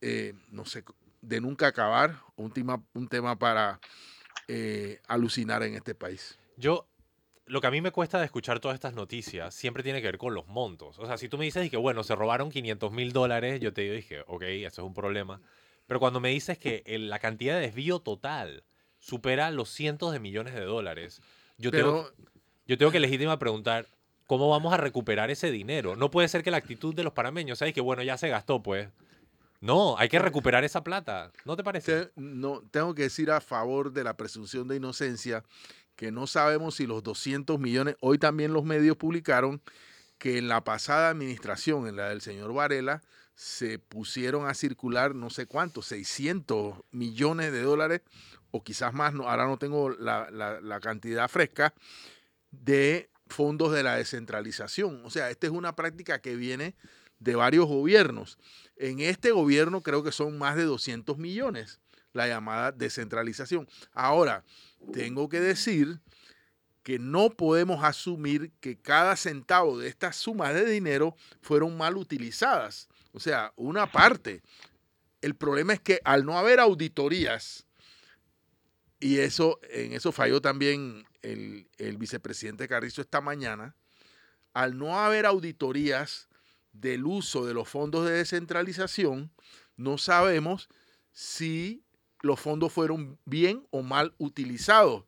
eh, no sé, de nunca acabar, un tema, un tema para eh, alucinar en este país. Yo, lo que a mí me cuesta de escuchar todas estas noticias siempre tiene que ver con los montos. O sea, si tú me dices que, bueno, se robaron 500 mil dólares, yo te digo, dije, ok, eso es un problema. Pero cuando me dices que el- la cantidad de desvío total supera los cientos de millones de dólares, yo tengo, yo tengo que legítima preguntar, ¿cómo vamos a recuperar ese dinero? No puede ser que la actitud de los panameños sea que, bueno, ya se gastó, pues. No, hay que recuperar esa plata. ¿No te parece? te- no, tengo que decir a favor de la presunción de inocencia que no sabemos si los 200 millones, hoy también los medios publicaron que en la pasada administración, en la del señor Varela, se pusieron a circular no sé cuántos, 600 millones de dólares o quizás más, no, ahora no tengo la, la- la cantidad fresca, de fondos de la descentralización. O sea, esta es una práctica que viene de varios gobiernos. En este gobierno creo que son más de 200 millones la llamada descentralización. Ahora, tengo que decir que no podemos asumir que cada centavo de estas sumas de dinero fueron mal utilizadas. O sea, una parte. El problema es que al no haber auditorías, y eso, en eso falló también el, el vicepresidente Carrizo esta mañana, al no haber auditorías del uso de los fondos de descentralización, no sabemos si los fondos fueron bien o mal utilizados.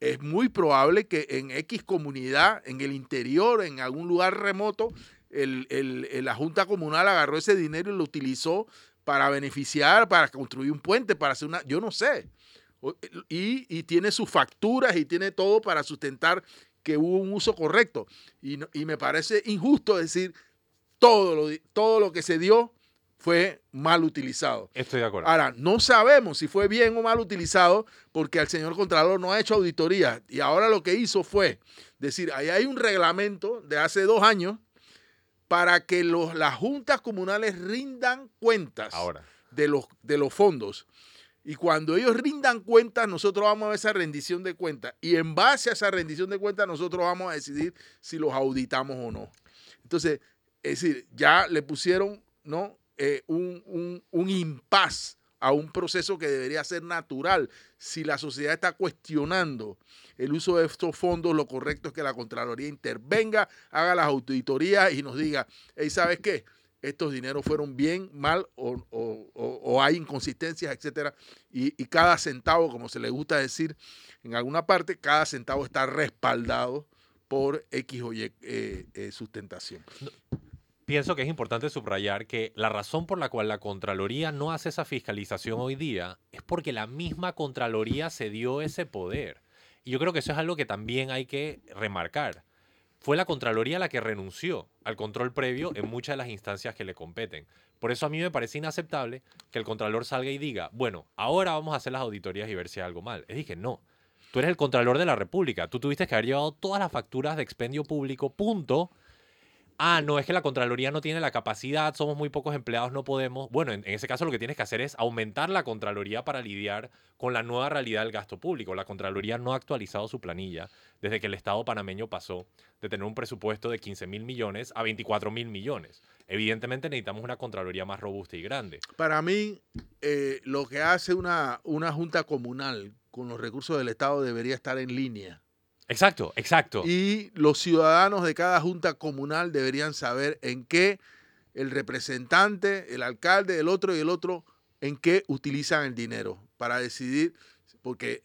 Es muy probable que en X comunidad, en el interior, en algún lugar remoto, el- el- la Junta Comunal agarró ese dinero y lo utilizó para beneficiar, para construir un puente, para hacer una, yo no sé. Y, y tiene sus facturas y tiene todo para sustentar que hubo un uso correcto. Y, y me parece injusto decir todo lo, todo lo que se dio fue mal utilizado. Estoy de acuerdo. Ahora, no sabemos si fue bien o mal utilizado porque el señor Contralor no ha hecho auditoría y ahora lo que hizo fue decir, ahí hay un reglamento de hace dos años para que los, las juntas comunales rindan cuentas Ahora. de los, de los fondos. Y cuando ellos rindan cuentas, nosotros vamos a ver esa rendición de cuentas. Y en base a esa rendición de cuentas, nosotros vamos a decidir si los auditamos o no. Entonces, es decir, ya le pusieron ¿no? Eh, un, un, impas a un proceso que debería ser natural. Si la sociedad está cuestionando el uso de estos fondos, lo correcto es que la Contraloría intervenga, haga las auditorías y nos diga, hey, ¿sabes qué? Estos dineros fueron bien, mal o- o hay inconsistencias, etcétera. Y, y cada centavo, como se le gusta decir en alguna parte, cada centavo está respaldado por X o Y eh, eh, sustentación. Pienso que es importante subrayar que la razón por la cual la Contraloría no hace esa fiscalización hoy día es porque la misma Contraloría se dio ese poder. Y yo creo que eso es algo que también hay que remarcar. Fue la Contraloría la que renunció al control previo en muchas de las instancias que le competen. Por eso a mí me parece inaceptable que el Contralor salga y diga, bueno, ahora vamos a hacer las auditorías y ver si hay algo mal. Es dije, no. Tú eres el Contralor de la República. Tú tuviste que haber llevado todas las facturas de expendio público, punto ah, no, es que la Contraloría no tiene la capacidad, somos muy pocos empleados, no podemos. Bueno, en, ese caso lo que tienes que hacer es aumentar la Contraloría para lidiar con la nueva realidad del gasto público. La Contraloría no ha actualizado su planilla desde que el Estado panameño pasó de tener un presupuesto de 15 mil millones a 24 mil millones. Evidentemente necesitamos una Contraloría más robusta y grande. Para mí, eh, lo que hace una, una junta comunal con los recursos del Estado debería estar en línea. Exacto, exacto. Y los ciudadanos de cada junta comunal deberían saber en qué el representante, el alcalde, el otro y el otro, en qué utilizan el dinero para decidir, porque,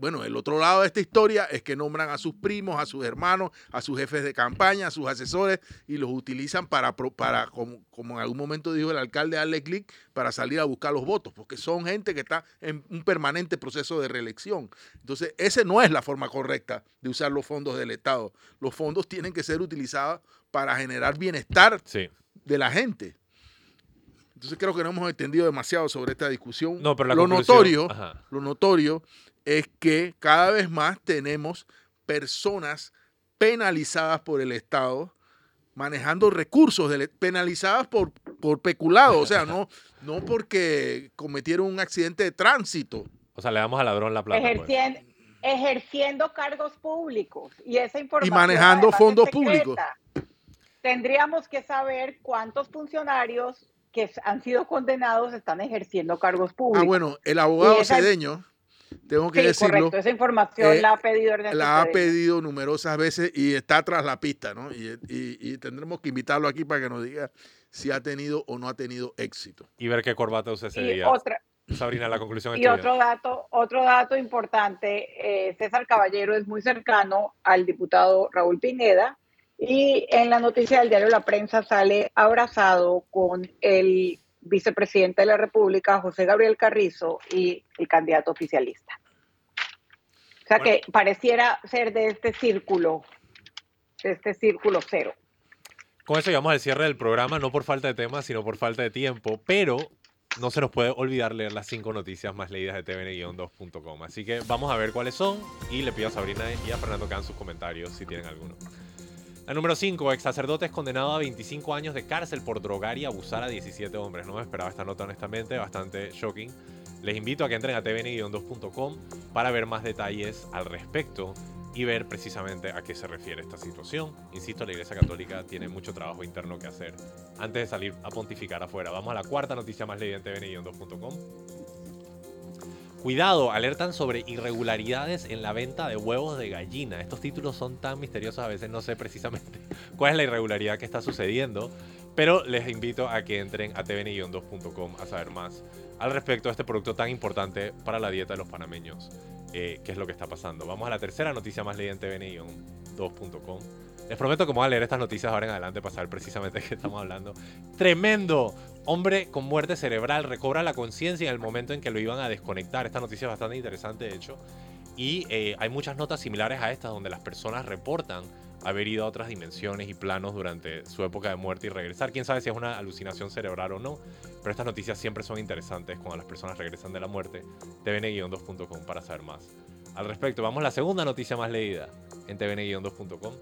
bueno, el otro lado de esta historia es que nombran a sus primos, a sus hermanos, a sus jefes de campaña, a sus asesores y los utilizan para, para como, como en algún momento dijo el alcalde darle clic, para salir a buscar los votos, porque son gente que está en un permanente proceso de reelección. Entonces, esa no es la forma correcta de usar los fondos del Estado. Los fondos tienen que ser utilizados para generar bienestar Sí. de la gente. Entonces creo que no hemos entendido demasiado sobre esta discusión. No, pero la lo notorio, Ajá. lo notorio es que cada vez más tenemos personas penalizadas por el Estado manejando recursos del- penalizadas por, por peculado, o sea, no, no porque cometieron un accidente de tránsito. O sea, le damos al ladrón la plata. pues. ejerciendo, cargos públicos y esa información manejando además, es fondos secreta. Tendríamos que saber cuántos funcionarios que han sido condenados están ejerciendo cargos públicos. Ah, bueno, el abogado Y esa- cedeño, tengo que sí, decirlo, correcto. Esa información eh, la ha pedido Ernesto la ha pedido numerosas veces y está tras la pista, ¿no? Y, y- y tendremos que invitarlo aquí para que nos diga si ha tenido o no ha tenido éxito. Y ver qué corbata usa ese Y día. otra, Sabrina, la conclusión es y otro dato, otro dato importante, eh, César Caballero es muy cercano al diputado Raúl Pineda y en la noticia del diario La Prensa sale abrazado con el vicepresidente de la República, José Gabriel Carrizo, y el candidato oficialista. O sea Bueno. que pareciera ser de este círculo, de este círculo cero. Con eso llegamos al cierre del programa, no por falta de temas, sino por falta de tiempo, pero no se nos puede olvidar leer las cinco noticias más leídas de tvn-2.com. Así que vamos a ver cuáles son y le pido a Sabrina y a Fernando que hagan sus comentarios si tienen alguno. La número 5, ex sacerdote es condenado a 25 años de cárcel por drogar y abusar a 17 hombres. No me esperaba esta nota honestamente, bastante shocking. Les invito a que entren a tvn-2.com para ver más detalles al respecto y ver precisamente a qué se refiere esta situación. Insisto, la Iglesia Católica tiene mucho trabajo interno que hacer antes de salir a pontificar afuera. Vamos a la cuarta noticia más leída en tvn-2.com. Cuidado, alertan sobre irregularidades en la venta de huevos de gallina. Estos títulos son tan misteriosos, a veces no sé precisamente cuál es la irregularidad que está sucediendo, pero les invito a que entren a tvn-2.com a saber más al respecto de este producto tan importante para la dieta de los panameños. Eh, ¿Qué es lo que está pasando? Vamos a la tercera noticia más leída en tvn-2.com. Les prometo que vamos a leer estas noticias ahora en adelante para saber precisamente de qué estamos hablando. Tremendo. Hombre con muerte cerebral recobra la conciencia en el momento en que lo iban a desconectar. Esta noticia es bastante interesante, de hecho. Y eh, hay muchas notas similares a estas donde las personas reportan haber ido a otras dimensiones y planos durante su época de muerte y regresar. Quién sabe si es una alucinación cerebral o no. Pero estas noticias siempre son interesantes cuando las personas regresan de la muerte. tvn-2.com para saber más. Al respecto, vamos a la segunda noticia más leída en tvn-2.com.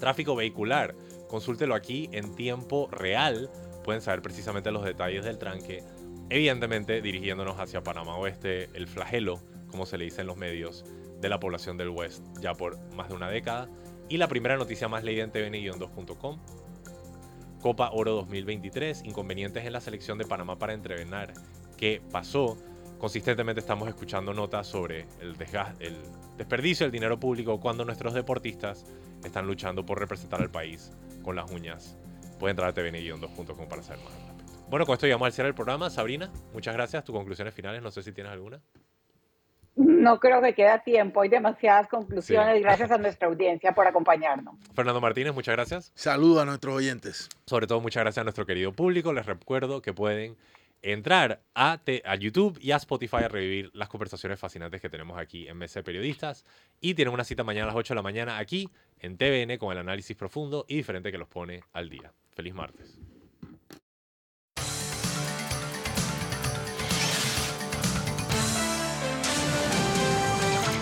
Tráfico vehicular. Consúltelo aquí en tiempo real. Pueden saber precisamente los detalles del tranque. Evidentemente dirigiéndonos hacia Panamá Oeste, el flagelo, como se le dice en los medios, de la población del West ya por más de una década. Y la primera noticia más leída en tvn-2.com. Copa Oro 2023, inconvenientes en la selección de Panamá para entrenar. ¿Qué pasó? Consistentemente estamos escuchando notas sobre el, el desperdicio del dinero público cuando nuestros deportistas están luchando por representar al país con las uñas. Pueden entrar a tvn-2.com para saber más. Bueno, con esto llegamos al cierre del programa. Sabrina, muchas gracias. Tus conclusiones finales, no sé si tienes alguna. No creo que queda tiempo, hay demasiadas conclusiones. Sí. Gracias a nuestra audiencia por acompañarnos. Fernando Martínez, muchas gracias. Saludos a nuestros oyentes. Sobre todo, muchas gracias a nuestro querido público. Les recuerdo que pueden entrar a, te- a YouTube y a Spotify a revivir las conversaciones fascinantes que tenemos aquí en Mesa de Periodistas. Y tienen una cita mañana a las 8 de la mañana aquí en TVN con el análisis profundo y diferente que los pone al día. Feliz martes.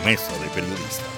Mesa de Periodistas.